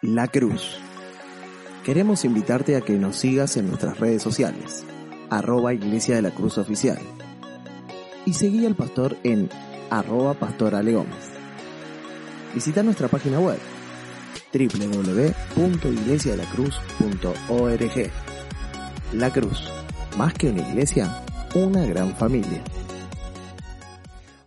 La Cruz. Queremos invitarte a que nos sigas en nuestras redes sociales, arroba Iglesia de la Cruz Oficial, y seguí al pastor en arroba Pastor Ale Gómez. Visita nuestra página web www.iglesiadelacruz.org. La Cruz, más que una iglesia, una gran familia.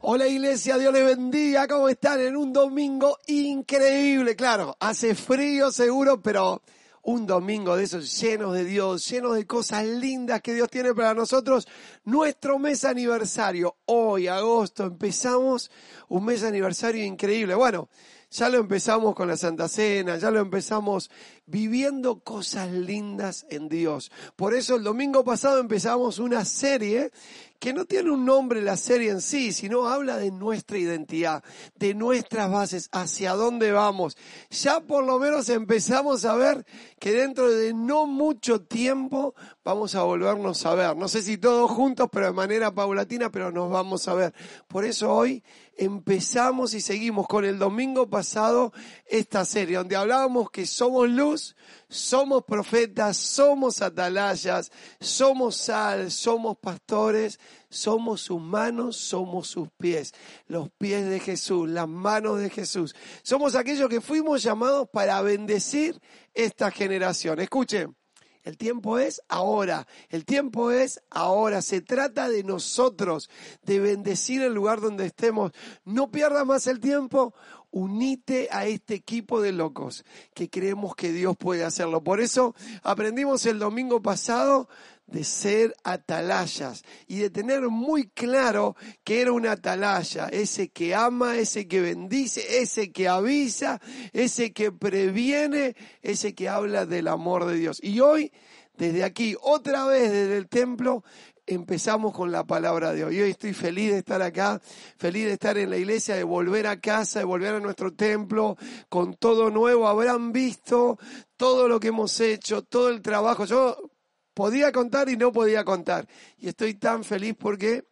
Hola iglesia, Dios les bendiga, ¿cómo están? En un domingo increíble, claro, hace frío seguro, pero un domingo de esos llenos de Dios, llenos de cosas lindas que Dios tiene para nosotros. Nuestro mes aniversario, hoy, agosto, empezamos un mes aniversario increíble. Bueno, ya lo empezamos con la Santa Cena, ya lo empezamos viviendo cosas lindas en Dios. Por eso el domingo pasado empezamos una serie que no tiene un nombre la serie en sí, sino habla de nuestra identidad, de nuestras bases, hacia dónde vamos. Ya por lo menos empezamos a ver que dentro de no mucho tiempo vamos a volvernos a ver. No sé si todos juntos, pero de manera paulatina, pero nos vamos a ver. Por eso hoy empezamos y seguimos con el domingo pasado esta serie, donde hablábamos que somos luz, somos profetas, somos atalayas, somos sal, somos pastores, somos sus manos, somos sus pies, los pies de Jesús, las manos de Jesús. Somos aquellos que fuimos llamados para bendecir esta generación. Escuchen. El tiempo es ahora, el tiempo es ahora. Se trata de nosotros, de bendecir el lugar donde estemos. No pierdas más el tiempo, unite a este equipo de locos que creemos que Dios puede hacerlo. Por eso aprendimos el domingo pasado de ser atalayas y de tener muy claro que era una atalaya, ese que ama, ese que bendice, ese que avisa, ese que previene, ese que habla del amor de Dios. Y hoy, desde aquí, otra vez desde el templo, empezamos con la palabra de hoy. Hoy estoy feliz de estar acá, feliz de estar en la iglesia, de volver a casa, de volver a nuestro templo con todo nuevo. Habrán visto todo lo que hemos hecho, todo el trabajo. Yo podía contar y no podía contar. Y estoy tan feliz porque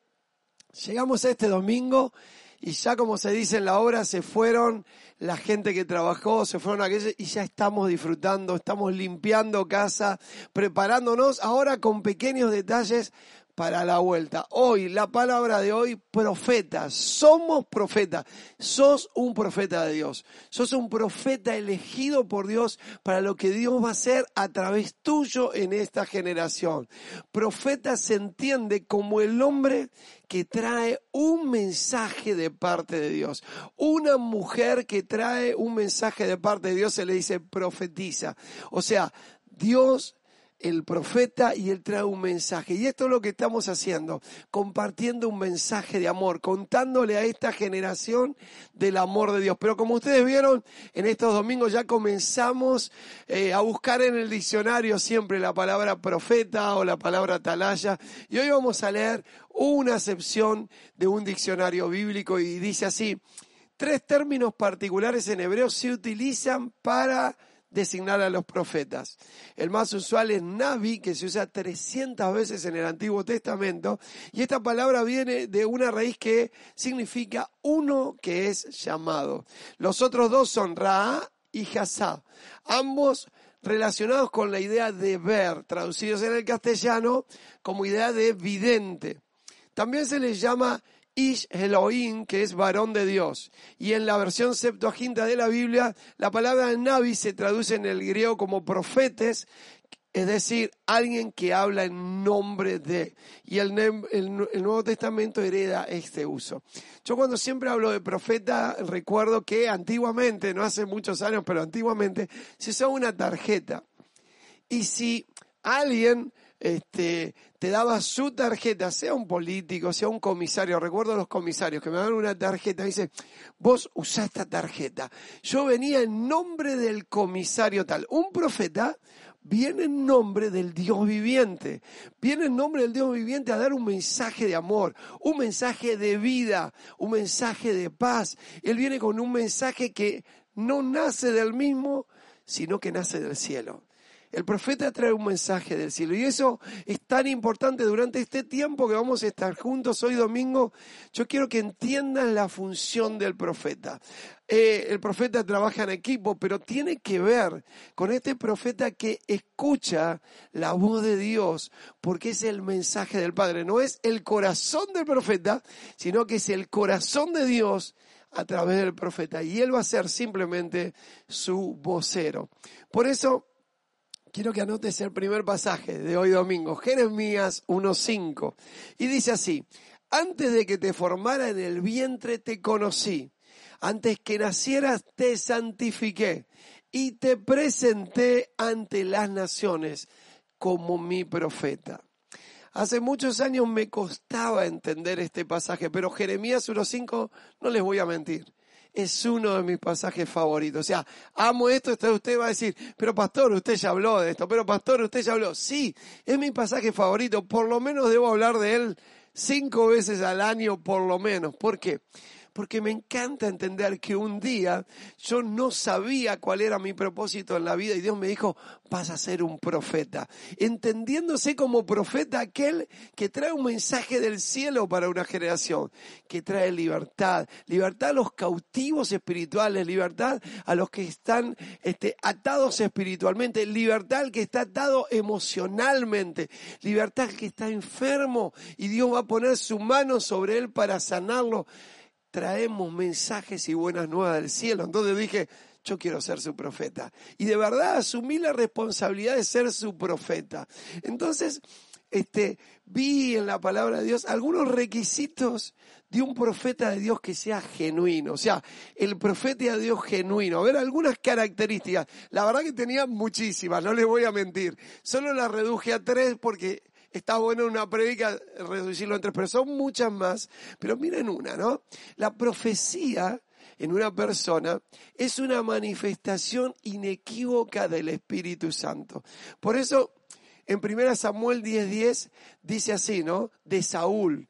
llegamos a este domingo y ya como se dice en la obra, se fueron la gente que trabajó, se fueron aquellos y ya estamos disfrutando, estamos limpiando casa, preparándonos ahora con pequeños detalles para la vuelta. Hoy, la palabra de hoy, profetas. Somos profetas. Sos un profeta de Dios. Sos un profeta elegido por Dios para lo que Dios va a hacer a través tuyo en esta generación. Profeta se entiende como el hombre que trae un mensaje de parte de Dios. Una mujer que trae un mensaje de parte de Dios se le dice profetiza. O sea, Dios el profeta y él trae un mensaje. Y esto es lo que estamos haciendo, compartiendo un mensaje de amor, contándole a esta generación del amor de Dios. Pero como ustedes vieron, en estos domingos ya comenzamos eh, a buscar en el diccionario siempre la palabra profeta o la palabra atalaya. Y hoy vamos a leer una acepción de un diccionario bíblico y dice así, tres términos particulares en hebreo se utilizan para designar a los profetas. El más usual es Navi, que se usa 300 veces en el Antiguo Testamento, y esta palabra viene de una raíz que significa uno que es llamado. Los otros dos son Ra y Hasá, ambos relacionados con la idea de ver, traducidos en el castellano como idea de vidente. También se les llama Ish Elohim, que es varón de Dios. Y en la versión Septuaginta de la Biblia, la palabra Navi se traduce en el griego como profetes, es decir, alguien que habla en nombre de. Y el, Nuevo Testamento hereda este uso. Yo cuando siempre hablo de profeta, recuerdo que antiguamente, no hace muchos años, pero antiguamente, se usaba una tarjeta. Y si alguien este, te daba su tarjeta, sea un político, sea un comisario, recuerdo a los comisarios que me daban una tarjeta, dice, vos usá esta tarjeta. Yo venía en nombre del comisario tal. Un profeta viene en nombre del Dios viviente, viene en nombre del Dios viviente a dar un mensaje de amor, un mensaje de vida, un mensaje de paz. Él viene con un mensaje que no nace del mismo, sino que nace del cielo. El profeta trae un mensaje del cielo y eso es tan importante durante este tiempo que vamos a estar juntos hoy domingo. Yo quiero que entiendan la función del profeta. Eh, el profeta trabaja en equipo, pero tiene que ver con este profeta que escucha la voz de Dios, porque es el mensaje del Padre. No es el corazón del profeta, sino que es el corazón de Dios a través del profeta. Y él va a ser simplemente su vocero. Por eso Quiero que anotes el primer pasaje de hoy domingo, Jeremías 1.5. Y dice así, antes de que te formara en el vientre te conocí, antes que nacieras te santifiqué y te presenté ante las naciones como mi profeta. Hace muchos años me costaba entender este pasaje, pero Jeremías 1.5, no les voy a mentir, es uno de mis pasajes favoritos. O sea, amo esto, usted va a decir, pero pastor, usted ya habló de esto, pero pastor, usted ya habló. Sí, es mi pasaje favorito, por lo menos debo hablar de él cinco veces al año, por lo menos. ¿Por qué? Porque me encanta entender que un día yo no sabía cuál era mi propósito en la vida y Dios me dijo, vas a ser un profeta, entendiéndose como profeta aquel que trae un mensaje del cielo para una generación, que trae libertad, libertad a los cautivos espirituales, libertad a los que están este, atados espiritualmente, libertad al que está atado emocionalmente, libertad al que está enfermo y Dios va a poner su mano sobre él para sanarlo traemos mensajes y buenas nuevas del cielo. Entonces dije, yo quiero ser su profeta. Y de verdad asumí la responsabilidad de ser su profeta. Entonces, este, vi en la palabra de Dios algunos requisitos de un profeta de Dios que sea genuino. O sea, el profeta de Dios genuino. A ver, algunas características. La verdad que tenía muchísimas, no les voy a mentir. Solo las reduje a tres porque está bueno en una predica reducirlo en tres, pero son muchas más. Pero miren una, ¿no? La profecía en una persona es una manifestación inequívoca del Espíritu Santo. Por eso, en 1 Samuel 10:10 dice así, ¿no? De Saúl.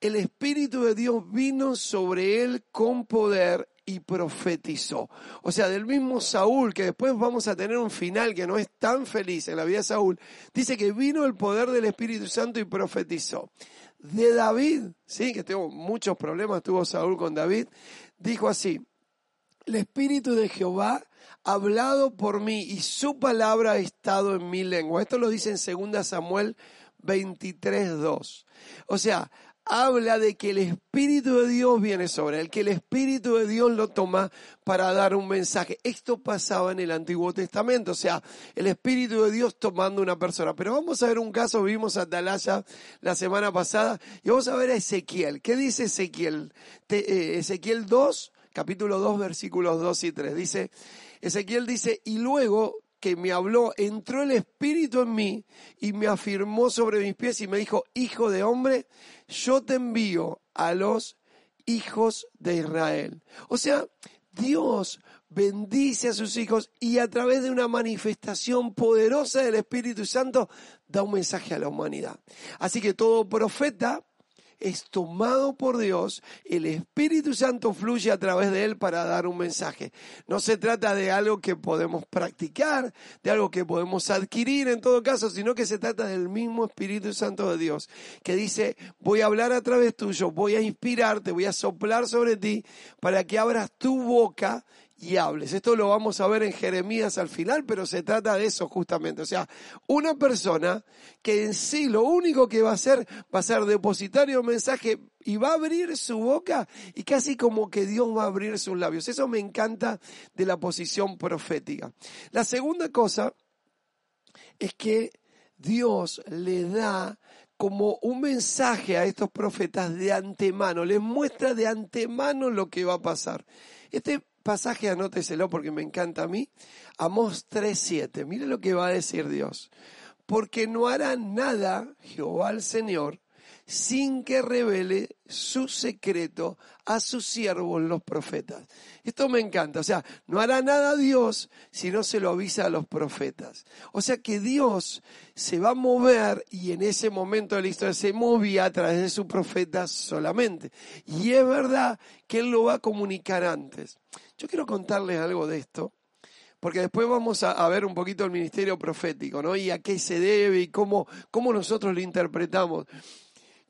El Espíritu de Dios vino sobre él con poder y profetizó. O sea, del mismo Saúl, que después vamos a tener un final que no es tan feliz en la vida de Saúl, dice que vino el poder del Espíritu Santo y profetizó. De David, sí, que tuvo muchos problemas, tuvo Saúl con David, dijo así, el Espíritu de Jehová ha hablado por mí y su palabra ha estado en mi lengua. Esto lo dice en 2 Samuel 23.2. O sea, habla de que el Espíritu de Dios viene sobre él, que el Espíritu de Dios lo toma para dar un mensaje. Esto pasaba en el Antiguo Testamento, o sea, el Espíritu de Dios tomando una persona. Pero vamos a ver un caso, vimos a Atalaya la semana pasada, y vamos a ver a Ezequiel. ¿Qué dice Ezequiel? Eh, Ezequiel 2, capítulo 2, versículos 2 y 3. Dice, Ezequiel dice, y luego que me habló, entró el Espíritu en mí y me afirmó sobre mis pies y me dijo, hijo de hombre, yo te envío a los hijos de Israel. O sea, Dios bendice a sus hijos y a través de una manifestación poderosa del Espíritu Santo da un mensaje a la humanidad. Así que todo profeta es tomado por Dios, el Espíritu Santo fluye a través de él para dar un mensaje. No se trata de algo que podemos practicar, de algo que podemos adquirir en todo caso, sino que se trata del mismo Espíritu Santo de Dios, que dice, voy a hablar a través tuyo, voy a inspirarte, voy a soplar sobre ti para que abras tu boca y hables. Esto lo vamos a ver en Jeremías al final, pero se trata de eso justamente. O sea, una persona que en sí lo único que va a hacer va a ser depositario un mensaje y va a abrir su boca y casi como que Dios va a abrir sus labios. Eso me encanta de la posición profética. La segunda cosa es que Dios le da como un mensaje a estos profetas de antemano, les muestra de antemano lo que va a pasar. Este pasaje anóteselo porque me encanta a mí. Amós 3.7. Mire lo que va a decir Dios. porque no hará nada Jehová el Señor sin que revele su secreto a sus siervos los profetas. Esto me encanta, o sea, no hará nada Dios si no se lo avisa a los profetas. O sea que Dios se va a mover y en ese momento de la historia se movía a través de sus profetas solamente. Y es verdad que Él lo va a comunicar antes. Yo quiero contarles algo de esto porque después vamos a, ver un poquito el ministerio profético, ¿no? Y a qué se debe y cómo, cómo nosotros lo interpretamos.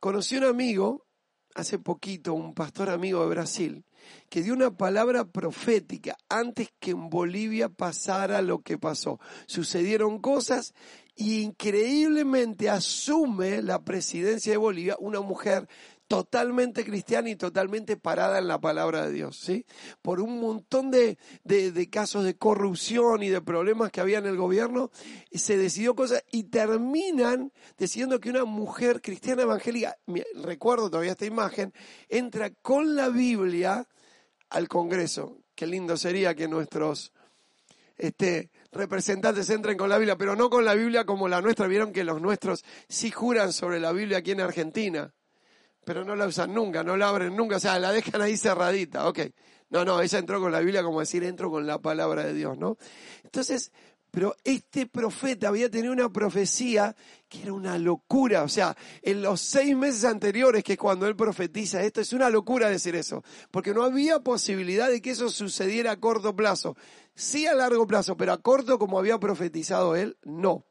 Conocí un amigo, hace poquito, un pastor amigo de Brasil, que dio una palabra profética antes que en Bolivia pasara lo que pasó. Sucedieron cosas y increíblemente asume la presidencia de Bolivia una mujer totalmente cristiana y totalmente parada en la palabra de Dios, ¿sí? Por un montón de, de, casos de corrupción y de problemas que había en el gobierno, se decidió cosas y terminan decidiendo que una mujer cristiana evangélica, recuerdo todavía esta imagen, entra con la Biblia al Congreso. Qué lindo sería que nuestros este, representantes entren con la Biblia, pero no con la Biblia como la nuestra. Vieron que los nuestros sí juran sobre la Biblia aquí en Argentina pero no la usan nunca, no la abren nunca, o sea, la dejan ahí cerradita, ok. No, no, ella entró con la Biblia como decir, entro con la palabra de Dios, ¿no? Entonces, pero este profeta había tenido una profecía que era una locura, o sea, en los seis meses anteriores, que es cuando él profetiza esto, es una locura decir eso, porque no había posibilidad de que eso sucediera a corto plazo. Sí a largo plazo, pero a corto como había profetizado él, no.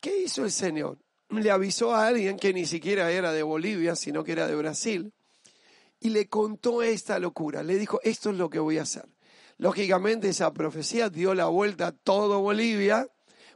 ¿Qué hizo el Señor? Le avisó a alguien que ni siquiera era de Bolivia, sino que era de Brasil, y le contó esta locura. Le dijo, esto es lo que voy a hacer. Lógicamente esa profecía dio la vuelta a todo Bolivia,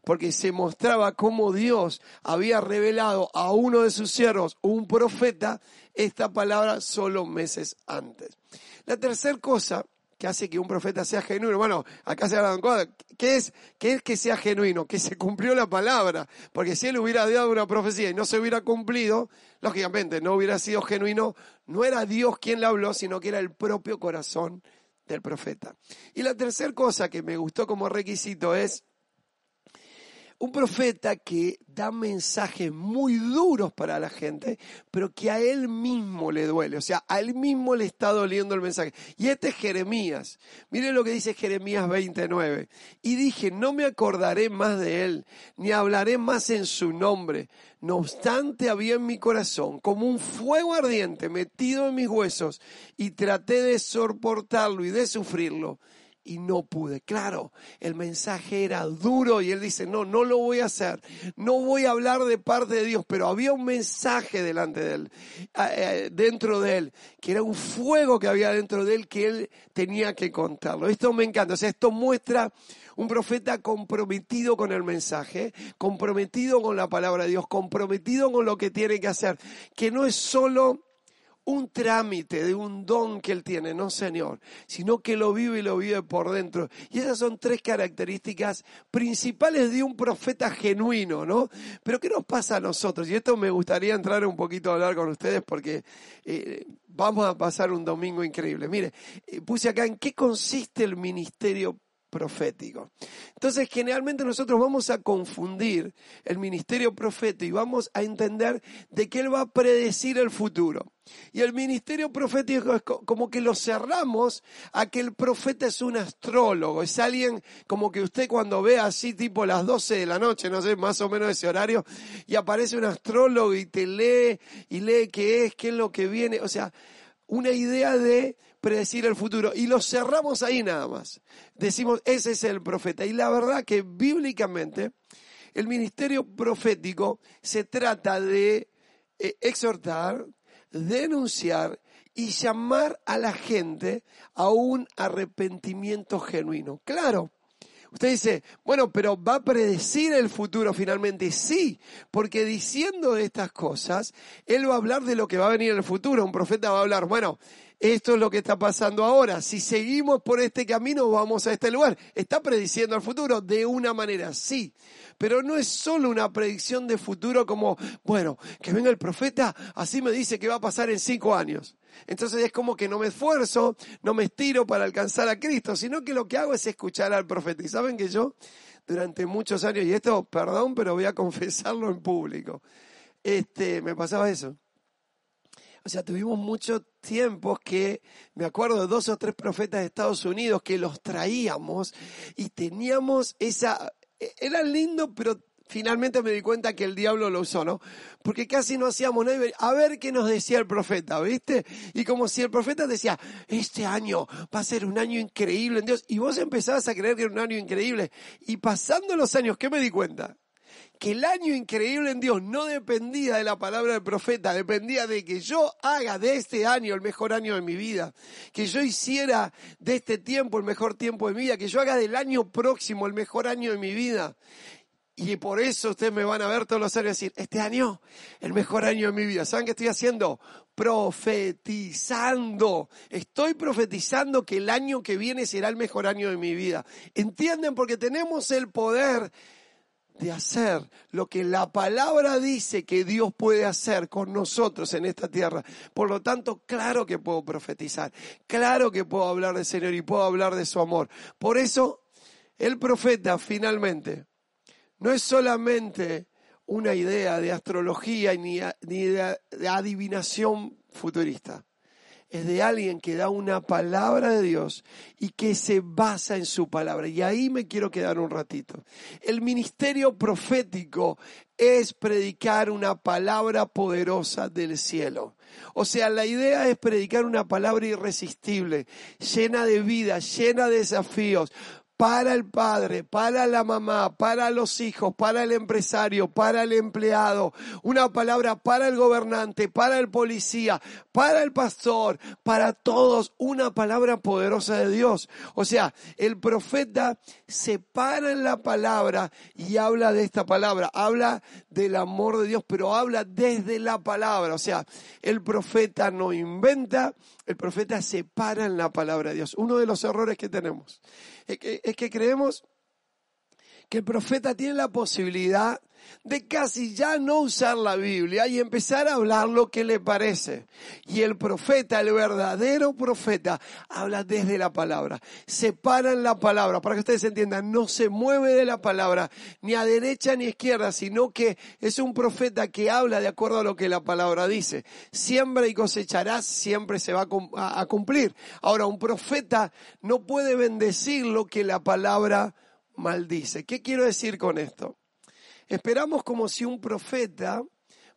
porque se mostraba cómo Dios había revelado a uno de sus siervos, un profeta, esta palabra solo meses antes. La tercera cosa que hace que un profeta sea genuino. Bueno, acá se hablan cosas. ¿Qué es, ¿Qué es que sea genuino? Que se cumplió la palabra. Porque si él hubiera dado una profecía y no se hubiera cumplido, lógicamente no hubiera sido genuino. No era Dios quien le habló, sino que era el propio corazón del profeta. Y la tercera cosa que me gustó como requisito es un profeta que da mensajes muy duros para la gente, pero que a él mismo le duele, o sea, a él mismo le está doliendo el mensaje. Y este es Jeremías. Miren lo que dice Jeremías 29. Y dije, no me acordaré más de él, ni hablaré más en su nombre. No obstante, había en mi corazón como un fuego ardiente metido en mis huesos, y traté de soportarlo y de sufrirlo y no pude. Claro, el mensaje era duro y él dice, no, no lo voy a hacer, no voy a hablar de parte de Dios, pero había un mensaje delante de él, eh, dentro de él, que era un fuego que había dentro de él que él tenía que contarlo. Esto me encanta, o sea, esto muestra un profeta comprometido con el mensaje, comprometido con la palabra de Dios, comprometido con lo que tiene que hacer, que no es solo un trámite de un don que él tiene, no Señor, sino que lo vive y lo vive por dentro. Y esas son tres características principales de un profeta genuino, ¿no? Pero ¿qué nos pasa a nosotros? Y esto me gustaría entrar un poquito a hablar con ustedes porque eh, vamos a pasar un domingo increíble. Mire, eh, puse acá en qué consiste el ministerio profético. Entonces, generalmente nosotros vamos a confundir el ministerio profético y vamos a entender de que él va a predecir el futuro. Y el ministerio profético es como que lo cerramos a que el profeta es un astrólogo, es alguien como que usted cuando ve así tipo las 12 de la noche, no sé, más o menos ese horario, y aparece un astrólogo y te lee y lee qué es, qué es lo que viene, o sea, una idea de predecir el futuro. Y lo cerramos ahí nada más. Decimos, ese es el profeta. Y la verdad que bíblicamente el ministerio profético se trata de eh, exhortar, denunciar y llamar a la gente a un arrepentimiento genuino. Claro, Usted dice, bueno, pero va a predecir el futuro finalmente. Sí, porque diciendo estas cosas, él va a hablar de lo que va a venir en el futuro. Un profeta va a hablar, bueno, esto es lo que está pasando ahora. Si seguimos por este camino, vamos a este lugar. Está prediciendo el futuro de una manera, sí. Pero no es solo una predicción de futuro como, bueno, que venga el profeta, así me dice que va a pasar en cinco años. Entonces es como que no me esfuerzo, no me estiro para alcanzar a Cristo, sino que lo que hago es escuchar al profeta. Y saben que yo durante muchos años, y esto, perdón, pero voy a confesarlo en público, este, me pasaba eso. O sea, tuvimos muchos tiempos que, me acuerdo de dos o tres profetas de Estados Unidos que los traíamos y teníamos esa, e, era lindo, pero finalmente me di cuenta que el diablo lo usó, ¿no? Porque casi no hacíamos nada. A ver qué nos decía el profeta, ¿viste? Y como si el profeta decía, este año va a ser un año increíble en Dios. Y vos empezabas a creer que era un año increíble. Y pasando los años, ¿qué me di cuenta? Que el año increíble en Dios no dependía de la palabra del profeta, dependía de que yo haga de este año el mejor año de mi vida, que yo hiciera de este tiempo el mejor tiempo de mi vida, que yo haga del año próximo el mejor año de mi vida. Y por eso ustedes me van a ver todos los años decir, este año, el mejor año de mi vida. ¿Saben qué estoy haciendo? Profetizando. Estoy profetizando que el año que viene será el mejor año de mi vida. ¿Entienden? Porque tenemos el poder de hacer lo que la palabra dice que Dios puede hacer con nosotros en esta tierra. Por lo tanto, claro que puedo profetizar, claro que puedo hablar del Señor y puedo hablar de su amor. Por eso, el profeta finalmente no es solamente una idea de astrología ni, de adivinación futurista es de alguien que da una palabra de Dios y que se basa en su palabra. Y ahí me quiero quedar un ratito. El ministerio profético es predicar una palabra poderosa del cielo. O sea, la idea es predicar una palabra irresistible, llena de vida, llena de desafíos, para el padre, para la mamá, para los hijos, para el empresario, para el empleado, una palabra para el gobernante, para el policía, para el pastor, para todos, una palabra poderosa de Dios. O sea, el profeta se para en la palabra y habla de esta palabra, habla del amor de Dios, pero habla desde la palabra. O sea, el profeta no inventa, el profeta se para en la palabra de Dios. Uno de los errores que tenemos es que, creemos que el profeta tiene la posibilidad de casi ya no usar la Biblia y empezar a hablar lo que le parece. Y el profeta, el verdadero profeta, habla desde la palabra. Se para en la palabra, para que ustedes entiendan, no se mueve de la palabra, ni a derecha ni a izquierda, sino que es un profeta que habla de acuerdo a lo que la palabra dice. Siembra y cosecharás, siempre se va a cumplir. Ahora, un profeta no puede bendecir lo que la palabra maldice. ¿Qué quiero decir con esto? Esperamos como si un profeta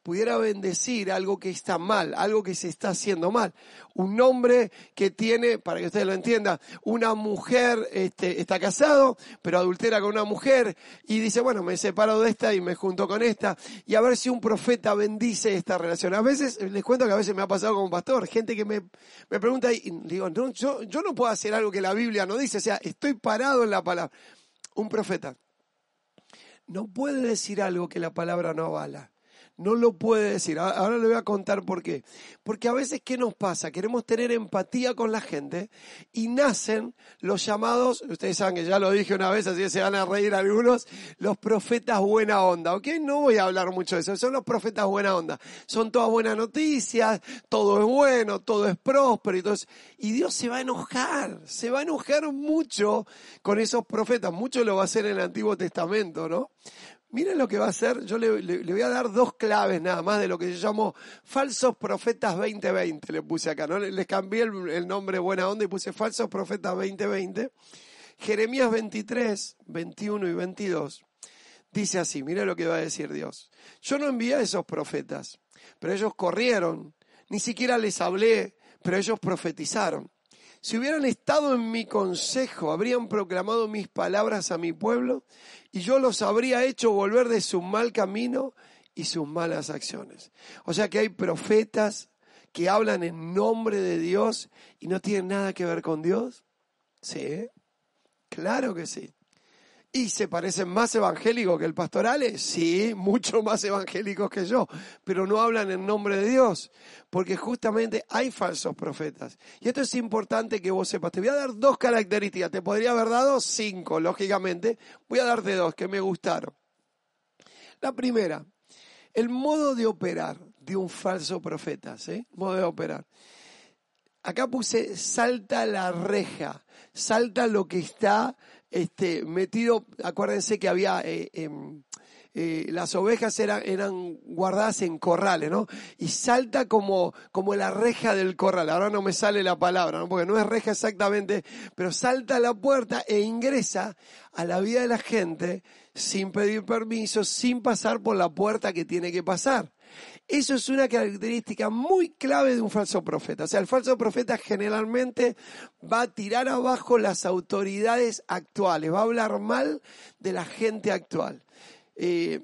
pudiera bendecir algo que está mal, algo que se está haciendo mal. Un hombre que tiene, para que ustedes lo entiendan, una mujer este, está casado, pero adultera con una mujer y dice, bueno, me separo de esta y me junto con esta, y a ver si un profeta bendice esta relación. A veces, les cuento que a veces me ha pasado como pastor, gente que me, me pregunta y digo, yo, yo no puedo hacer algo que la Biblia no dice, o sea, estoy parado en la palabra un profeta no puede decir algo que la palabra no avala. No lo puede decir. Ahora le voy a contar por qué. Porque a veces, ¿qué nos pasa? Queremos tener empatía con la gente y nacen los llamados, ustedes saben que ya lo dije una vez, así se van a reír algunos, los profetas buena onda, ¿ok? No voy a hablar mucho de eso, son los profetas buena onda. Son todas buenas noticias, todo es bueno, todo es próspero y todo Y Dios se va a enojar, se va a enojar mucho con esos profetas. Mucho lo va a hacer en el Antiguo Testamento, ¿no? Miren lo que va a hacer, yo le, voy a dar dos claves nada más de lo que yo llamo falsos profetas 2020, le puse acá, ¿no? Les cambié el, nombre buena onda y puse falsos profetas 2020. Jeremías 23, 21 y 22 dice así, mire lo que va a decir Dios. Yo no envié a esos profetas, pero ellos corrieron, ni siquiera les hablé, pero ellos profetizaron. Si hubieran estado en mi consejo, habrían proclamado mis palabras a mi pueblo y yo los habría hecho volver de su mal camino y sus malas acciones. O sea que hay profetas que hablan en nombre de Dios y no tienen nada que ver con Dios. Sí, claro que sí. ¿Y se parecen más evangélicos que el pastorales? Sí, mucho más evangélicos que yo, pero no hablan en nombre de Dios, porque justamente hay falsos profetas. Y esto es importante que vos sepas. Te voy a dar dos características, te podría haber dado cinco, lógicamente. Voy a darte dos que me gustaron. La primera, el modo de operar de un falso profeta, ¿sí? Modo de operar. acá puse salta la reja, salta lo que está este, metido, acuérdense que había... Eh, em, eh, las ovejas eran, eran guardadas en corrales, ¿no? Y salta como, como la reja del corral. Ahora no me sale la palabra, ¿no? Porque no es reja exactamente, pero salta a la puerta e ingresa a la vida de la gente sin pedir permiso, sin pasar por la puerta que tiene que pasar. Eso es una característica muy clave de un falso profeta. O sea, el falso profeta generalmente va a tirar abajo las autoridades actuales, va a hablar mal de la gente actual. Eh,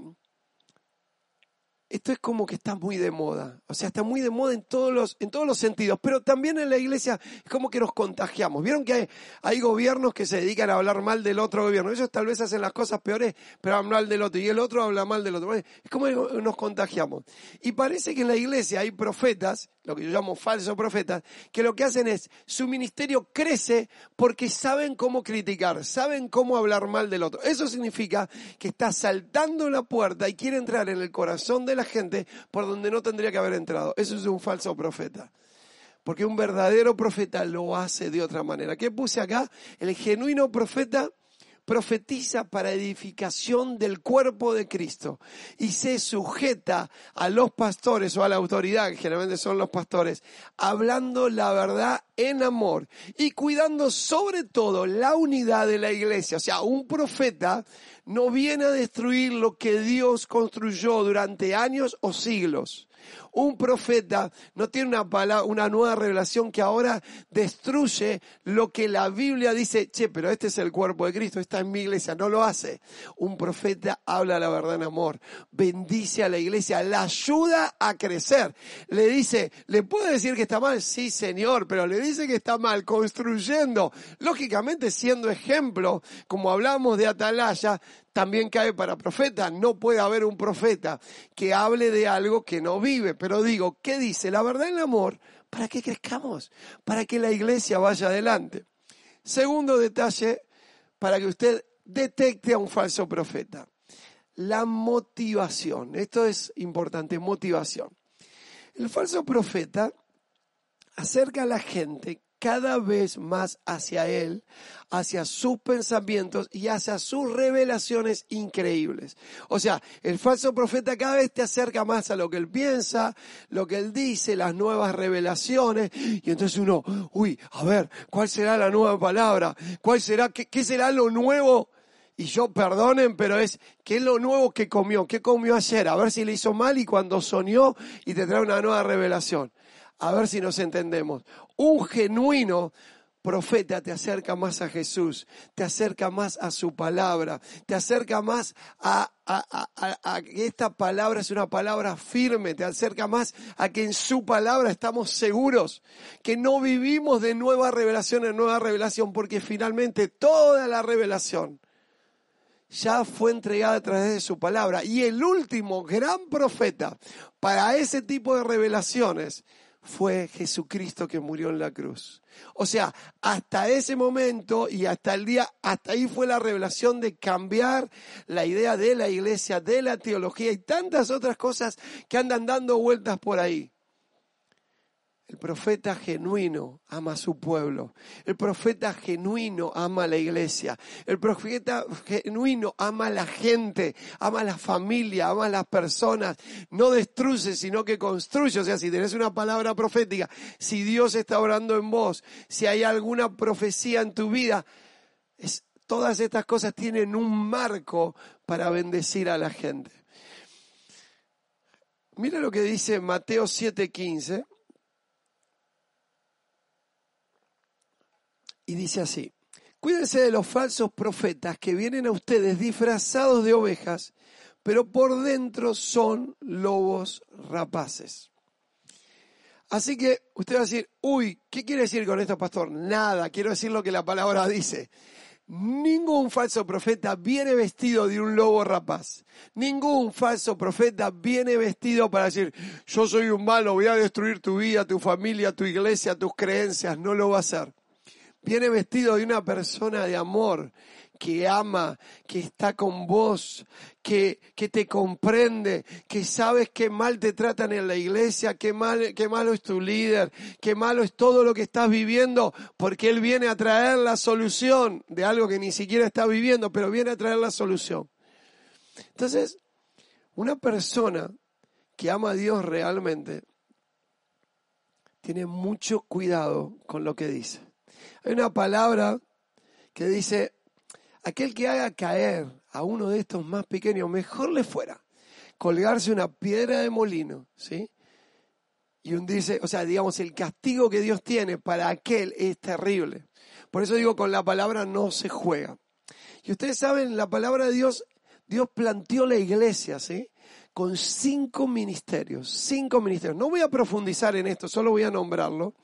esto es como que está muy de moda. O sea, está muy de moda en todos los, en todos los sentidos. Pero también en la iglesia es como que nos contagiamos. Vieron que hay, hay gobiernos que se dedican a hablar mal del otro gobierno. Ellos tal vez hacen las cosas peores, pero hablan mal del otro. Y el otro habla mal del otro. Es como que nos contagiamos. Y parece que en la iglesia hay profetas, lo que yo llamo falsos profetas, que lo que hacen es, su ministerio crece porque saben cómo criticar, saben cómo hablar mal del otro. Eso significa que está saltando la puerta y quiere entrar en el corazón de la gente por donde no tendría que haber entrado. Eso es un falso profeta. Porque un verdadero profeta lo hace de otra manera. ¿Qué puse acá? El genuino profeta profetiza para edificación del cuerpo de Cristo y se sujeta a los pastores o a la autoridad, que generalmente son los pastores, hablando la verdad en amor y cuidando sobre todo la unidad de la iglesia. O sea, un profeta no viene a destruir lo que Dios construyó durante años o siglos. Un profeta no tiene una, palabra, una nueva revelación que ahora destruye lo que la Biblia dice, che, pero este es el cuerpo de Cristo, está en mi iglesia, no lo hace. Un profeta habla la verdad en amor, bendice a la iglesia, la ayuda a crecer. Le dice, ¿le puede decir que está mal? Sí, señor, pero le dice que está mal, construyendo, lógicamente siendo ejemplo, como hablamos de Atalaya, también cae para profeta. No puede haber un profeta que hable de algo que no vive. Pero digo, ¿qué dice? La verdad en el amor, para que crezcamos, para que la iglesia vaya adelante. Segundo detalle, para que usted detecte a un falso profeta. La motivación. Esto es importante, motivación. El falso profeta acerca a la gente cada vez más hacia Él, hacia sus pensamientos y hacia sus revelaciones increíbles. O sea, el falso profeta cada vez te acerca más a lo que Él piensa, lo que Él dice, las nuevas revelaciones. Y entonces uno, uy, a ver, ¿cuál será la nueva palabra? ¿Cuál será, qué, será lo nuevo? Y yo, perdonen, pero es, ¿qué es lo nuevo que comió? ¿Qué comió ayer? A ver si le hizo mal y cuando soñó y te trae una nueva revelación a ver si nos entendemos. Un genuino profeta te acerca más a Jesús, te acerca más a su palabra, te acerca más a, que esta palabra es una palabra firme, te acerca más a que en su palabra estamos seguros, que no vivimos de nueva revelación en nueva revelación, porque finalmente toda la revelación ya fue entregada a través de su palabra. Y el último gran profeta para ese tipo de revelaciones fue Jesucristo que murió en la cruz. O sea, hasta ese momento y hasta el día, hasta ahí fue la revelación de cambiar la idea de la iglesia, de la teología y tantas otras cosas que andan dando vueltas por ahí. El profeta genuino ama a su pueblo. El profeta genuino ama a la iglesia. El profeta genuino ama a la gente, ama a la familia, ama a las personas. No destruye, sino que construye. O sea, si tenés una palabra profética, si Dios está orando en vos, si hay alguna profecía en tu vida, todas estas cosas tienen un marco para bendecir a la gente. Mira lo que dice Mateo 7:15. Y dice así, cuídense de los falsos profetas que vienen a ustedes disfrazados de ovejas, pero por dentro son lobos rapaces. Así que usted va a decir, uy, ¿qué quiere decir con esto, pastor? Nada, quiero decir lo que la palabra dice. Ningún falso profeta viene vestido de un lobo rapaz. Ningún falso profeta viene vestido para decir, yo soy un malo, voy a destruir tu vida, tu familia, tu iglesia, tus creencias. No lo va a hacer viene vestido de una persona de amor, que ama, que está con vos, que, que te comprende, que sabes que mal te tratan en la iglesia, que, mal, que malo es tu líder, que malo es todo lo que estás viviendo, porque Él viene a traer la solución de algo que ni siquiera estás viviendo, pero viene a traer la solución. Entonces, una persona que ama a Dios realmente tiene mucho cuidado con lo que dice. Hay una palabra que dice, aquel que haga caer a uno de estos más pequeños, mejor le fuera colgarse una piedra de molino, ¿sí? Y hundirse, o sea, digamos, el castigo que Dios tiene para aquel es terrible. Por eso digo, con la palabra no se juega. Y ustedes saben, la palabra de Dios, Dios planteó la iglesia, ¿sí? Con cinco ministerios, cinco ministerios. No voy a profundizar en esto, solo voy a nombrarlo.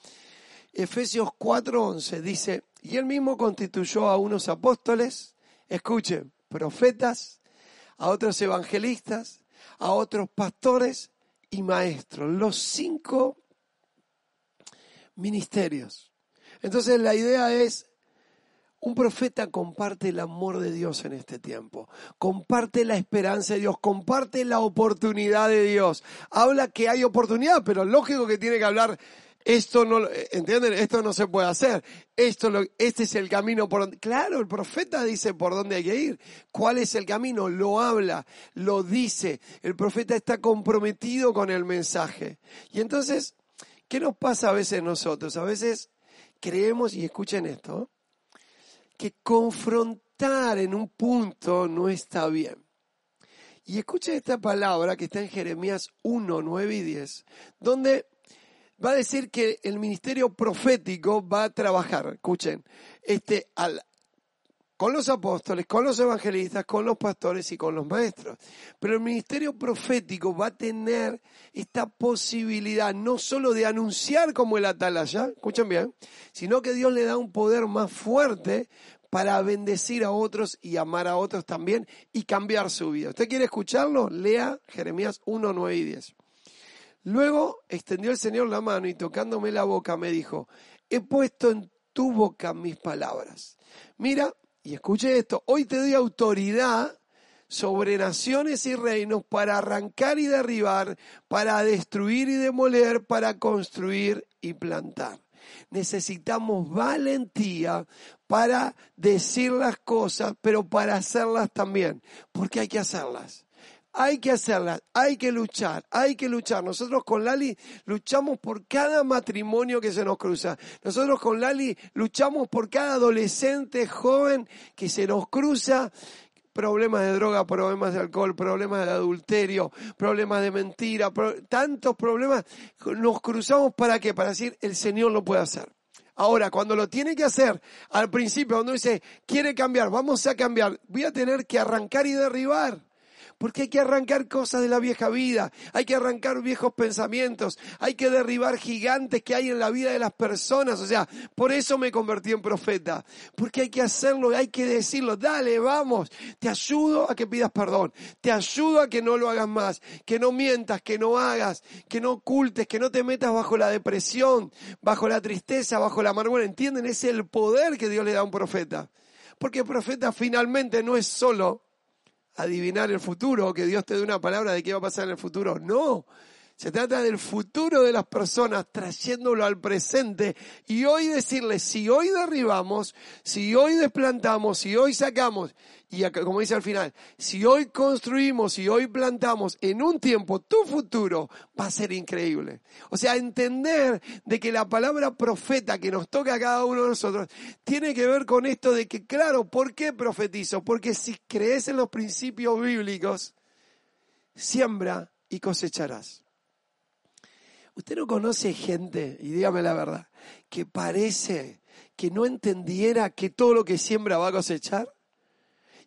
Efesios 4:11 dice, y él mismo constituyó a unos apóstoles, escuchen, profetas, a otros evangelistas, a otros pastores y maestros, los cinco ministerios. Entonces la idea es, un profeta comparte el amor de Dios en este tiempo, comparte la esperanza de Dios, comparte la oportunidad de Dios. Habla que hay oportunidad, pero lógico que tiene que hablar esto no, ¿entienden? Esto no se puede hacer. Esto este es el camino por donde, claro, el profeta dice por dónde hay que ir. ¿Cuál es el camino? Lo habla, lo dice. El profeta está comprometido con el mensaje. Y entonces, ¿qué nos pasa a veces nosotros? A veces creemos, y escuchen esto, que confrontar en un punto no está bien. Y escuchen esta palabra que está en Jeremías 1, 9 y 10, donde va a decir que el ministerio profético va a trabajar, escuchen, este, con los apóstoles, con los evangelistas, con los pastores y con los maestros. Pero el ministerio profético va a tener esta posibilidad no solo de anunciar como el atalaya, escuchen bien, sino que Dios le da un poder más fuerte para bendecir a otros y amar a otros también y cambiar su vida. ¿Usted quiere escucharlo? Lea Jeremías 1, 9 y 10. Luego extendió el Señor la mano y tocándome la boca me dijo, he puesto en tu boca mis palabras. Mira, y escuche esto, hoy te doy autoridad sobre naciones y reinos para arrancar y derribar, para destruir y demoler, para construir y plantar. Necesitamos valentía para decir las cosas, pero para hacerlas también, porque hay que hacerlas. Hay que hacerlas, hay que luchar, hay que luchar. Nosotros con Lali luchamos por cada matrimonio que se nos cruza. Nosotros con Lali luchamos por cada adolescente joven que se nos cruza problemas de droga, problemas de alcohol, problemas de adulterio, problemas de mentira, tantos problemas. Nos cruzamos para qué? Para decir, el Señor lo puede hacer. Ahora, cuando lo tiene que hacer, al principio, cuando dice, quiere cambiar, vamos a cambiar, voy a tener que arrancar y derribar porque hay que arrancar cosas de la vieja vida, hay que arrancar viejos pensamientos, hay que derribar gigantes que hay en la vida de las personas. O sea, por eso me convertí en profeta, porque hay que hacerlo, hay que decirlo, dale, vamos, te ayudo a que pidas perdón, te ayudo a que no lo hagas más, que no mientas, que no hagas, que no ocultes, que no te metas bajo la depresión, bajo la tristeza, bajo la amargura. ¿Entienden? Es el poder que Dios le da a un profeta. Porque el profeta finalmente no es solo adivinar el futuro que Dios te dé una palabra de qué va a pasar en el futuro. No, se trata del futuro de las personas trayéndolo al presente y hoy decirles, si hoy derribamos, si hoy desplantamos, si hoy sacamos, y como dice al final, si hoy construimos, si hoy plantamos en un tiempo, tu futuro va a ser increíble. O sea, entender de que la palabra profeta que nos toca a cada uno de nosotros tiene que ver con esto de que, claro, ¿por qué profetizo? Porque si crees en los principios bíblicos, siembra y cosecharás. Usted no conoce gente, y dígame la verdad, que parece que no entendiera que todo lo que siembra va a cosechar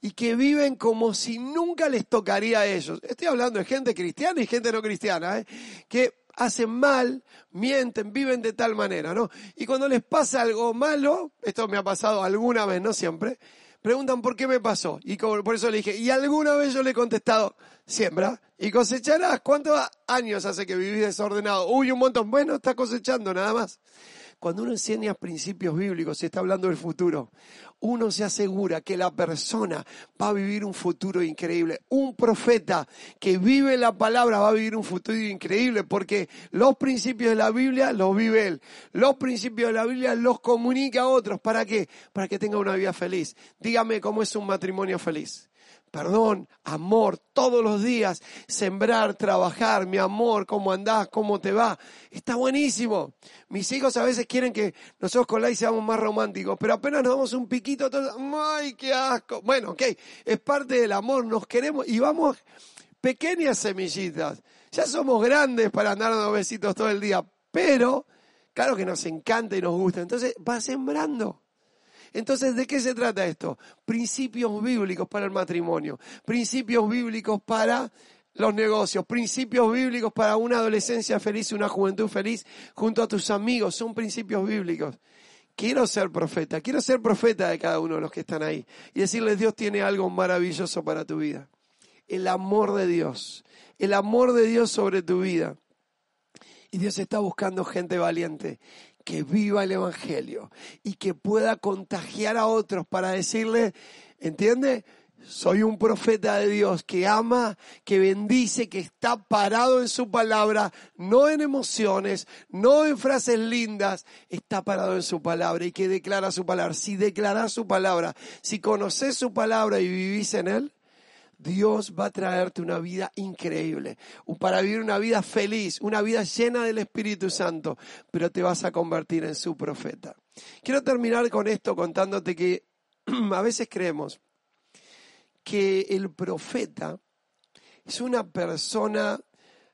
y que viven como si nunca les tocaría a ellos. Estoy hablando de gente cristiana y gente no cristiana, ¿eh? que hacen mal, mienten, viven de tal manera, ¿no? Y cuando les pasa algo malo, esto me ha pasado alguna vez, no siempre, preguntan por qué me pasó. Y por eso le dije, y alguna vez yo le he contestado, siembra y cosecharás. ¿Cuántos años hace que vivís desordenado? Uy, un montón. Bueno, está cosechando nada más. Cuando uno enseña principios bíblicos, se está hablando del futuro, uno se asegura que la persona va a vivir un futuro increíble. Un profeta que vive la palabra va a vivir un futuro increíble porque los principios de la Biblia los vive él. Los principios de la Biblia los comunica a otros. ¿Para qué? Para que tenga una vida feliz. Dígame cómo es un matrimonio feliz perdón, amor, todos los días, sembrar, trabajar, mi amor, cómo andás, cómo te va. Está buenísimo. Mis hijos a veces quieren que nosotros con Lai seamos más románticos, pero apenas nos damos un piquito, todos, ¡ay, qué asco! Bueno, ok, es parte del amor, nos queremos y vamos pequeñas semillitas. Ya somos grandes para andar dando besitos todo el día, pero claro que nos encanta y nos gusta. Entonces va sembrando. Entonces, ¿de qué se trata esto? Principios bíblicos para el matrimonio, principios bíblicos para los negocios, principios bíblicos para una adolescencia feliz, una juventud feliz junto a tus amigos, son principios bíblicos. Quiero ser profeta, quiero ser profeta de cada uno de los que están ahí y decirles Dios tiene algo maravilloso para tu vida. El amor de Dios, el amor de Dios sobre tu vida. Y Dios está buscando gente valiente que viva el Evangelio y que pueda contagiar a otros para decirle, ¿entiende? Soy un profeta de Dios que ama, que bendice, que está parado en su palabra, no en emociones, no en frases lindas, está parado en su palabra y que declara su palabra. Si declaras su palabra, si conoces su palabra y vivís en él, Dios va a traerte una vida increíble, para vivir una vida feliz, una vida llena del Espíritu Santo, pero te vas a convertir en su profeta. Quiero terminar con esto contándote que a veces creemos que el profeta es una persona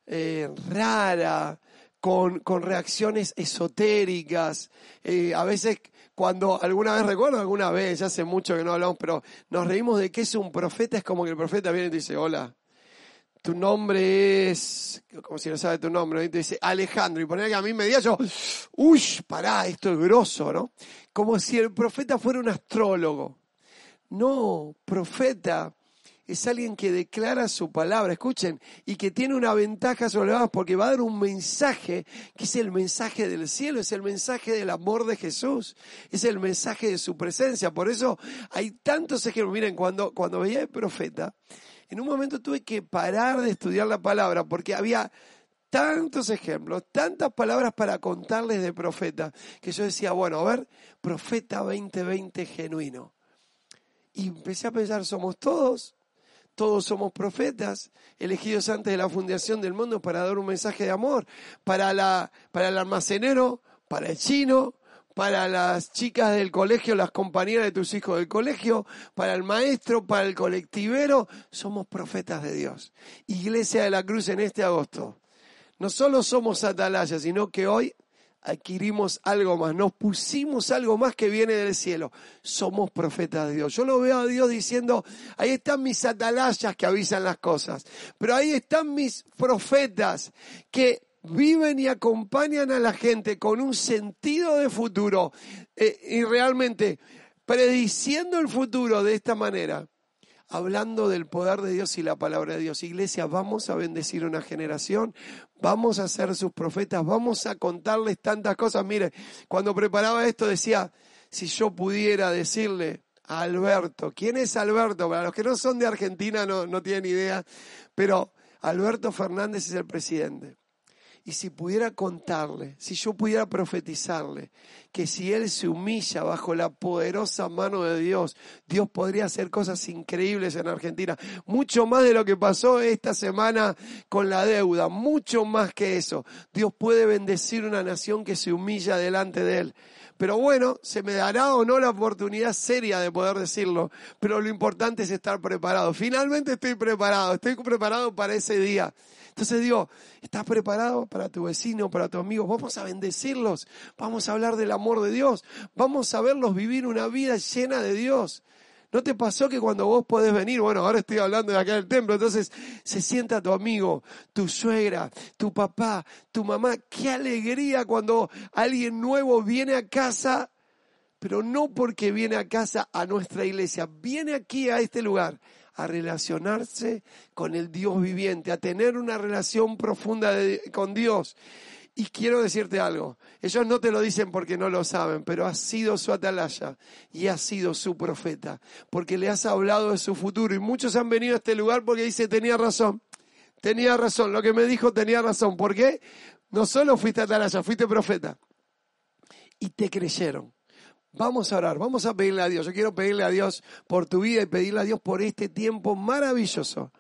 eh, rara, con, con, reacciones esotéricas, eh, a veces cuando alguna vez recuerdo, alguna vez, hace mucho que no hablamos, pero nos reímos de que es un profeta, es como que el profeta viene y te dice, hola, tu nombre es, como si no sabe tu nombre, y te dice Alejandro, y poner que a mí me diga yo, uy, pará, esto es grosso, ¿no? Como si el profeta fuera un astrólogo. No, profeta es alguien que declara su palabra, escuchen, y que tiene una ventaja sobre los demás porque va a dar un mensaje que es el mensaje del cielo, es el mensaje del amor de Jesús, es el mensaje de su presencia. Por eso hay tantos ejemplos. Miren, cuando, cuando veía el profeta, en un momento tuve que parar de estudiar la palabra porque había tantos ejemplos, tantas palabras para contarles de profeta, que yo decía, bueno, a ver, profeta 2020 genuino. Y empecé a pensar, somos todos, todos somos profetas, elegidos antes de la fundación del mundo para dar un mensaje de amor, para, la, para el almacenero, para el chino, para las chicas del colegio, las compañeras de tus hijos del colegio, para el maestro, para el colectivero, somos profetas de Dios. Iglesia de la Cruz en este agosto. No solo somos atalayas, sino que hoy adquirimos algo más, nos pusimos algo más que viene del cielo. Somos profetas de Dios. Yo lo veo a Dios diciendo, ahí están mis atalayas que avisan las cosas, pero ahí están mis profetas que viven y acompañan a la gente con un sentido de futuro eh, y realmente prediciendo el futuro de esta manera hablando del poder de Dios y la palabra de Dios. Iglesia, vamos a bendecir una generación, vamos a ser sus profetas, vamos a contarles tantas cosas. Mire, cuando preparaba esto decía, si yo pudiera decirle a Alberto, ¿quién es Alberto? Para los que no son de Argentina no, no tienen idea, pero Alberto Fernández es el presidente. Y si pudiera contarle, si yo pudiera profetizarle, que si Él se humilla bajo la poderosa mano de Dios, Dios podría hacer cosas increíbles en Argentina. Mucho más de lo que pasó esta semana con la deuda, mucho más que eso. Dios puede bendecir una nación que se humilla delante de Él. Pero bueno, se me dará o no la oportunidad seria de poder decirlo, pero lo importante es estar preparado. Finalmente estoy preparado, estoy preparado para ese día. Entonces digo, ¿estás preparado para tu vecino, para tu amigo? Vamos a bendecirlos, vamos a hablar del amor de Dios, vamos a verlos vivir una vida llena de Dios. ¿No te pasó que cuando vos podés venir, bueno, ahora estoy hablando de acá del templo, entonces se sienta tu amigo, tu suegra, tu papá, tu mamá, qué alegría cuando alguien nuevo viene a casa, pero no porque viene a casa a nuestra iglesia, viene aquí a este lugar a relacionarse con el Dios viviente, a tener una relación profunda con Dios. Y quiero decirte algo, ellos no te lo dicen porque no lo saben, pero has sido su atalaya y has sido su profeta, porque le has hablado de su futuro. Y muchos han venido a este lugar porque dice, tenía razón, tenía razón, lo que me dijo tenía razón. ¿Por qué? No solo fuiste atalaya, fuiste profeta. Y te creyeron. Vamos a orar, vamos a pedirle a Dios. Yo quiero pedirle a Dios por tu vida y pedirle a Dios por este tiempo maravilloso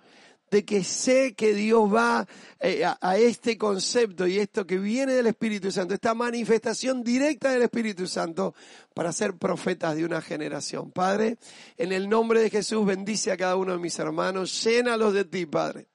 de que sé que Dios va eh, a, este concepto y esto que viene del Espíritu Santo, esta manifestación directa del Espíritu Santo para ser profetas de una generación. Padre, en el nombre de Jesús bendice a cada uno de mis hermanos, llénalos de ti, Padre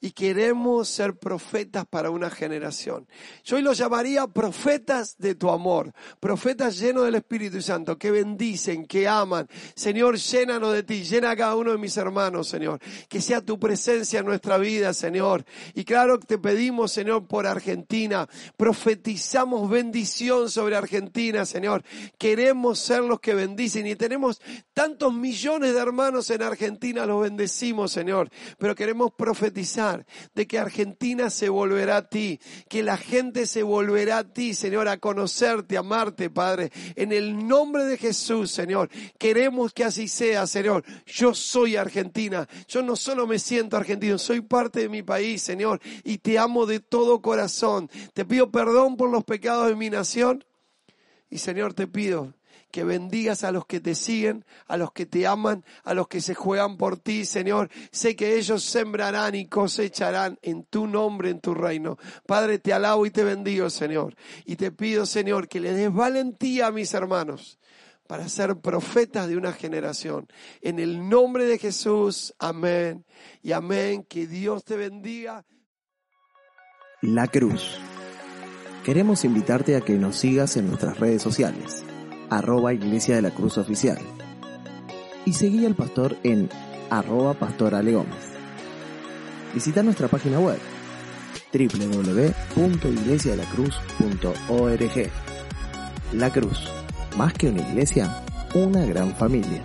y queremos ser profetas para una generación. Yo hoy los llamaría profetas de tu amor, profetas llenos del Espíritu Santo, que bendicen, que aman. Señor, llénanos de ti, llena a cada uno de mis hermanos, Señor. Que sea tu presencia en nuestra vida, Señor. Y claro te pedimos, Señor, por Argentina. Profetizamos bendición sobre Argentina, Señor. Queremos ser los que bendicen y tenemos tantos millones de hermanos en Argentina, los bendecimos, Señor. Pero queremos profetizar de que Argentina se volverá a ti, que la gente se volverá a ti, Señor, a conocerte, a amarte, Padre. En el nombre de Jesús, Señor, queremos que así sea, Señor. Yo soy Argentina. Yo no solo me siento argentino, soy parte de mi país, Señor, y te amo de todo corazón. Te pido perdón por los pecados de mi nación. Y Señor, te pido que bendigas a los que te siguen, a los que te aman, a los que se juegan por ti, Señor. Sé que ellos sembrarán y cosecharán en tu nombre, en tu reino. Padre, te alabo y te bendigo, Señor. Y te pido, Señor, que le des valentía a mis hermanos para ser profetas de una generación. En el nombre de Jesús, amén y amén. Que Dios te bendiga. La Cruz. Queremos invitarte a que nos sigas en nuestras redes sociales arroba Iglesia de la Cruz Oficial. Y seguí al pastor en arroba Pastor Visita nuestra página web www.iglesiadelacruz.org. La Cruz, más que una iglesia, una gran familia.